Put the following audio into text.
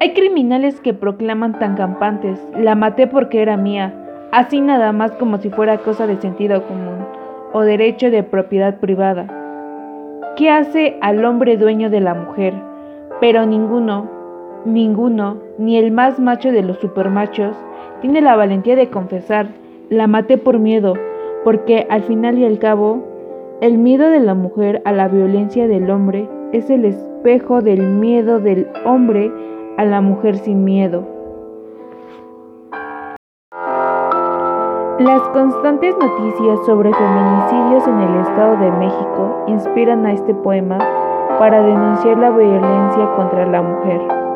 Hay criminales que proclaman tan campantes, la maté porque era mía, así nada más como si fuera cosa de sentido común o derecho de propiedad privada. ¿Qué hace al hombre dueño de la mujer? Pero ninguno, ninguno, ni el más macho de los supermachos, tiene la valentía de confesar, la maté por miedo, porque al final y al cabo, el miedo de la mujer a la violencia del hombre es el espejo del miedo del hombre a la mujer sin miedo. Las constantes noticias sobre feminicidios en el Estado de México inspiran a este poema para denunciar la violencia contra la mujer.